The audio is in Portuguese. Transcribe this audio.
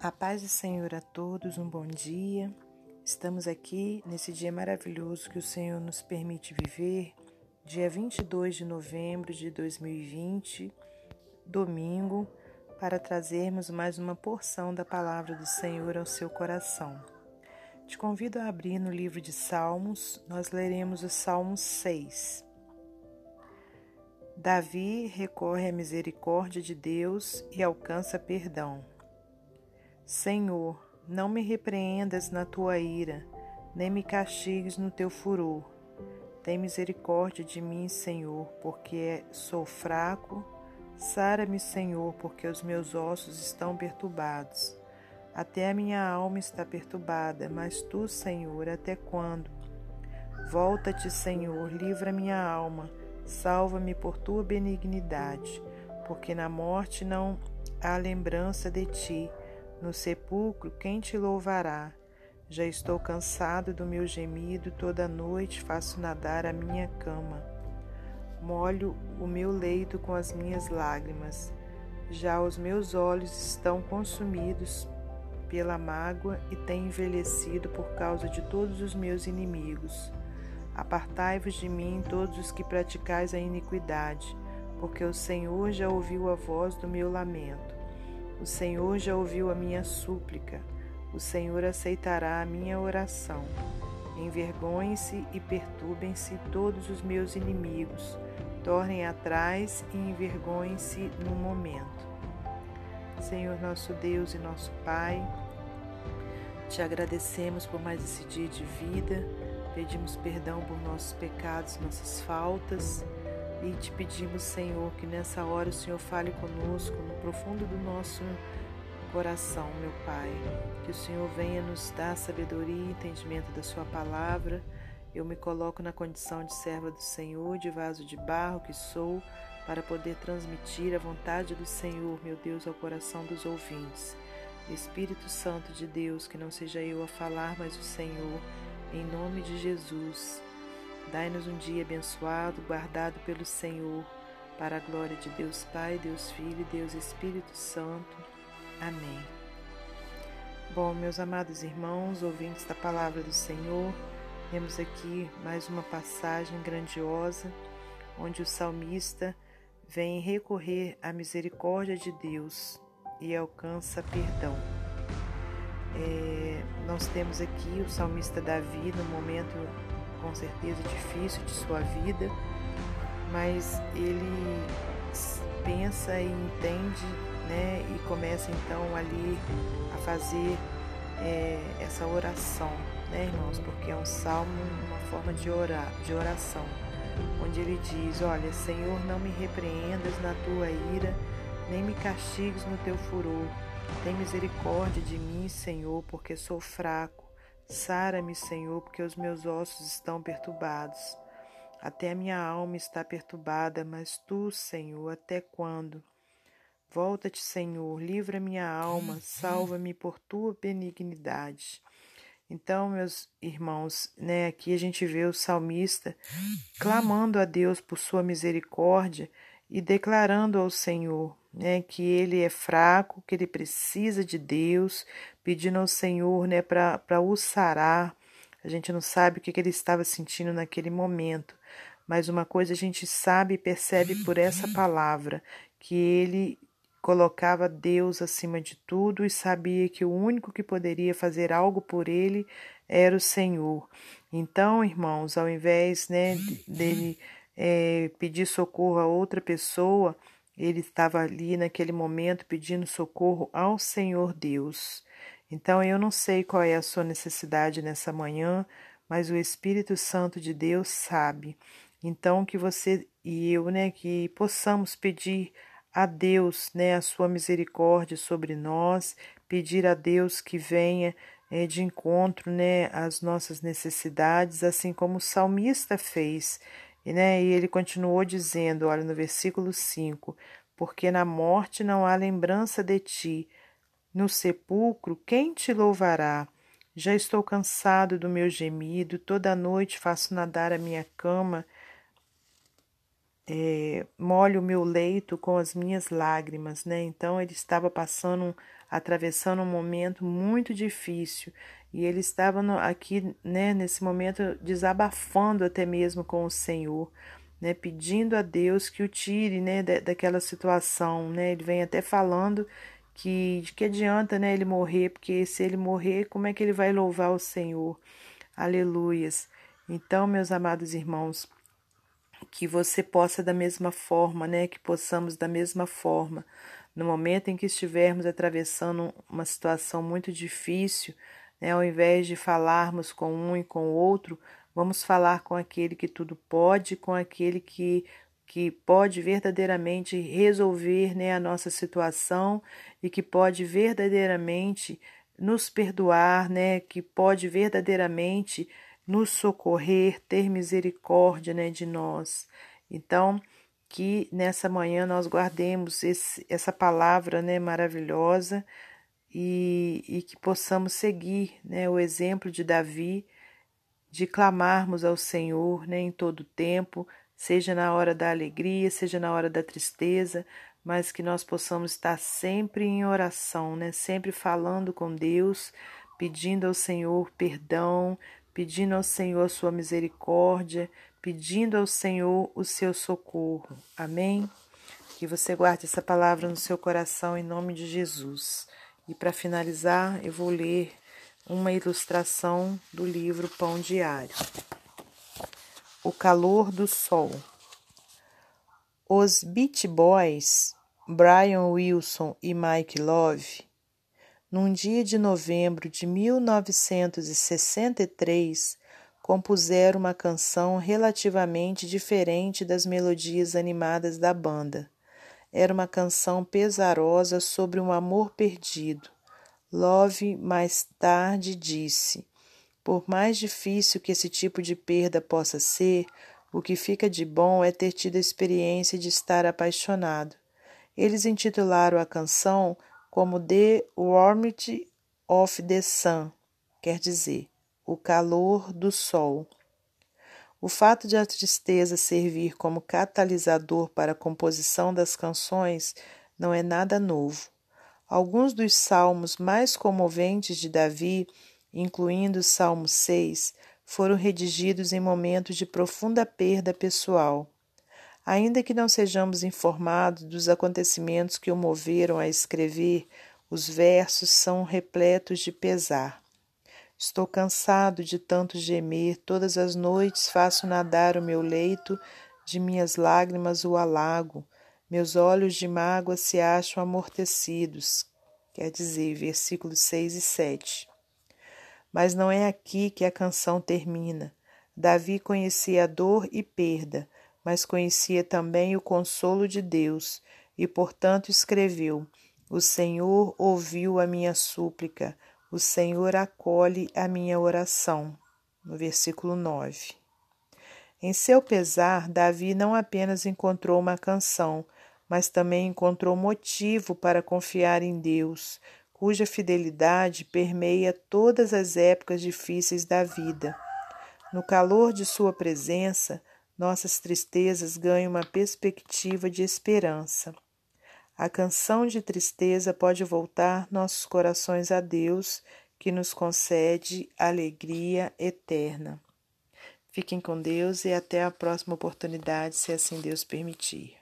A paz do Senhor a todos, um bom dia. Estamos aqui nesse dia maravilhoso que o Senhor nos permite viver, dia 22 de novembro de 2020, domingo, para trazermos mais uma porção da palavra do Senhor ao seu coração. Te convido a abrir no livro de Salmos, nós leremos o Salmo 6. Davi recorre à misericórdia de Deus e alcança perdão. Senhor, não me repreendas na tua ira, nem me castigues no teu furor. Tem misericórdia de mim, Senhor, porque sou fraco. Sara-me, Senhor, porque os meus ossos estão perturbados. Até a minha alma está perturbada, mas tu, Senhor, até quando? Volta-te, Senhor, livra minha alma, salva-me por tua benignidade, porque na morte não há lembrança de ti no sepulcro, quem te louvará? Já estou cansado do meu gemido, toda noite faço nadar a minha cama. Molho o meu leito com as minhas lágrimas. Já os meus olhos estão consumidos pela mágoa e têm envelhecido por causa de todos os meus inimigos. Apartai-vos de mim, todos os que praticais a iniquidade, porque o Senhor já ouviu a voz do meu lamento. O Senhor já ouviu a minha súplica, o Senhor aceitará a minha oração. Envergonhem-se e perturbem-se todos os meus inimigos, tornem atrás e envergonhem-se no momento. Senhor nosso Deus e nosso Pai, te agradecemos por mais esse dia de vida, pedimos perdão por nossos pecados, nossas faltas e te pedimos, Senhor, que nessa hora o Senhor fale conosco no profundo do nosso coração, meu Pai. Que o Senhor venha nos dar sabedoria e entendimento da Sua palavra. Eu me coloco na condição de serva do Senhor, de vaso de barro que sou, para poder transmitir a vontade do Senhor, meu Deus, ao coração dos ouvintes. Espírito Santo de Deus, que não seja eu a falar, mas o Senhor, em nome de Jesus. Dai-nos um dia abençoado, guardado pelo Senhor, para a glória de Deus Pai, Deus Filho e Deus Espírito Santo. Amém. Bom, meus amados irmãos, ouvintes da palavra do Senhor, temos aqui mais uma passagem grandiosa onde o salmista vem recorrer à misericórdia de Deus e alcança perdão. É, nós temos aqui o salmista Davi no momento com certeza difícil de sua vida, mas ele pensa e entende, né, e começa então ali a fazer é, essa oração, né, irmãos, porque é um salmo, uma forma de orar, de oração, onde ele diz: Olha, Senhor, não me repreendas na tua ira, nem me castigues no teu furor. Tem misericórdia de mim, Senhor, porque sou fraco. Sara-me, Senhor, porque os meus ossos estão perturbados. Até a minha alma está perturbada, mas tu, Senhor, até quando? Volta-te, Senhor, livra minha alma, salva-me por tua benignidade. Então, meus irmãos, né, aqui a gente vê o salmista clamando a Deus por sua misericórdia e declarando ao Senhor né, que ele é fraco, que ele precisa de Deus, pedindo ao Senhor né, para o sarar. A gente não sabe o que, que ele estava sentindo naquele momento, mas uma coisa a gente sabe e percebe por essa palavra, que ele colocava Deus acima de tudo e sabia que o único que poderia fazer algo por ele era o Senhor. Então, irmãos, ao invés né, dele é, pedir socorro a outra pessoa, ele estava ali naquele momento pedindo socorro ao Senhor Deus. Então eu não sei qual é a sua necessidade nessa manhã, mas o Espírito Santo de Deus sabe. Então que você e eu, né, que possamos pedir a Deus, né, a sua misericórdia sobre nós, pedir a Deus que venha é, de encontro, né, às nossas necessidades, assim como o salmista fez. E, né, e ele continuou dizendo, olha no versículo 5: Porque na morte não há lembrança de ti, no sepulcro quem te louvará? Já estou cansado do meu gemido, toda noite faço nadar a minha cama. é, molhe o meu leito com as minhas lágrimas, né? Então ele estava passando, atravessando um momento muito difícil e ele estava no, aqui, né, nesse momento desabafando até mesmo com o Senhor, né, pedindo a Deus que o tire, né, da, daquela situação, né? Ele vem até falando que de que adianta, né, ele morrer, porque se ele morrer, como é que ele vai louvar o Senhor? Aleluias. Então, meus amados irmãos, que você possa da mesma forma, né, que possamos da mesma forma, no momento em que estivermos atravessando uma situação muito difícil, né, ao invés de falarmos com um e com o outro, vamos falar com aquele que tudo pode, com aquele que que pode verdadeiramente resolver né, a nossa situação e que pode verdadeiramente nos perdoar, né, que pode verdadeiramente nos socorrer, ter misericórdia né, de nós. Então, que nessa manhã nós guardemos esse, essa palavra né, maravilhosa e, e que possamos seguir né, o exemplo de Davi, de clamarmos ao Senhor né, em todo tempo, seja na hora da alegria, seja na hora da tristeza, mas que nós possamos estar sempre em oração, né, sempre falando com Deus, pedindo ao Senhor perdão, pedindo ao Senhor a sua misericórdia, pedindo ao Senhor o seu socorro. Amém? Que você guarde essa palavra no seu coração em nome de Jesus. E para finalizar, eu vou ler uma ilustração do livro Pão Diário. O calor do sol. Os Beach Boys, Brian Wilson e Mike Love, num dia de novembro de 1963, compuseram uma canção relativamente diferente das melodias animadas da banda. Era uma canção pesarosa sobre um amor perdido. Love mais tarde disse: Por mais difícil que esse tipo de perda possa ser, o que fica de bom é ter tido a experiência de estar apaixonado. Eles intitularam a canção como The Warmth of the Sun, quer dizer, o calor do sol. O fato de a tristeza servir como catalisador para a composição das canções não é nada novo. Alguns dos salmos mais comoventes de Davi, incluindo o Salmo 6, foram redigidos em momentos de profunda perda pessoal. Ainda que não sejamos informados dos acontecimentos que o moveram a escrever, os versos são repletos de pesar. Estou cansado de tanto gemer, todas as noites faço nadar o meu leito, de minhas lágrimas o alago, meus olhos de mágoa se acham amortecidos. Quer dizer, versículos 6 e 7. Mas não é aqui que a canção termina. Davi conhecia a dor e perda, mas conhecia também o consolo de Deus, e portanto escreveu: O Senhor ouviu a minha súplica, o Senhor acolhe a minha oração. No versículo 9. Em seu pesar, Davi não apenas encontrou uma canção, mas também encontrou motivo para confiar em Deus, cuja fidelidade permeia todas as épocas difíceis da vida. No calor de sua presença, nossas tristezas ganham uma perspectiva de esperança. A canção de tristeza pode voltar nossos corações a Deus, que nos concede alegria eterna. Fiquem com Deus e até a próxima oportunidade, se assim Deus permitir.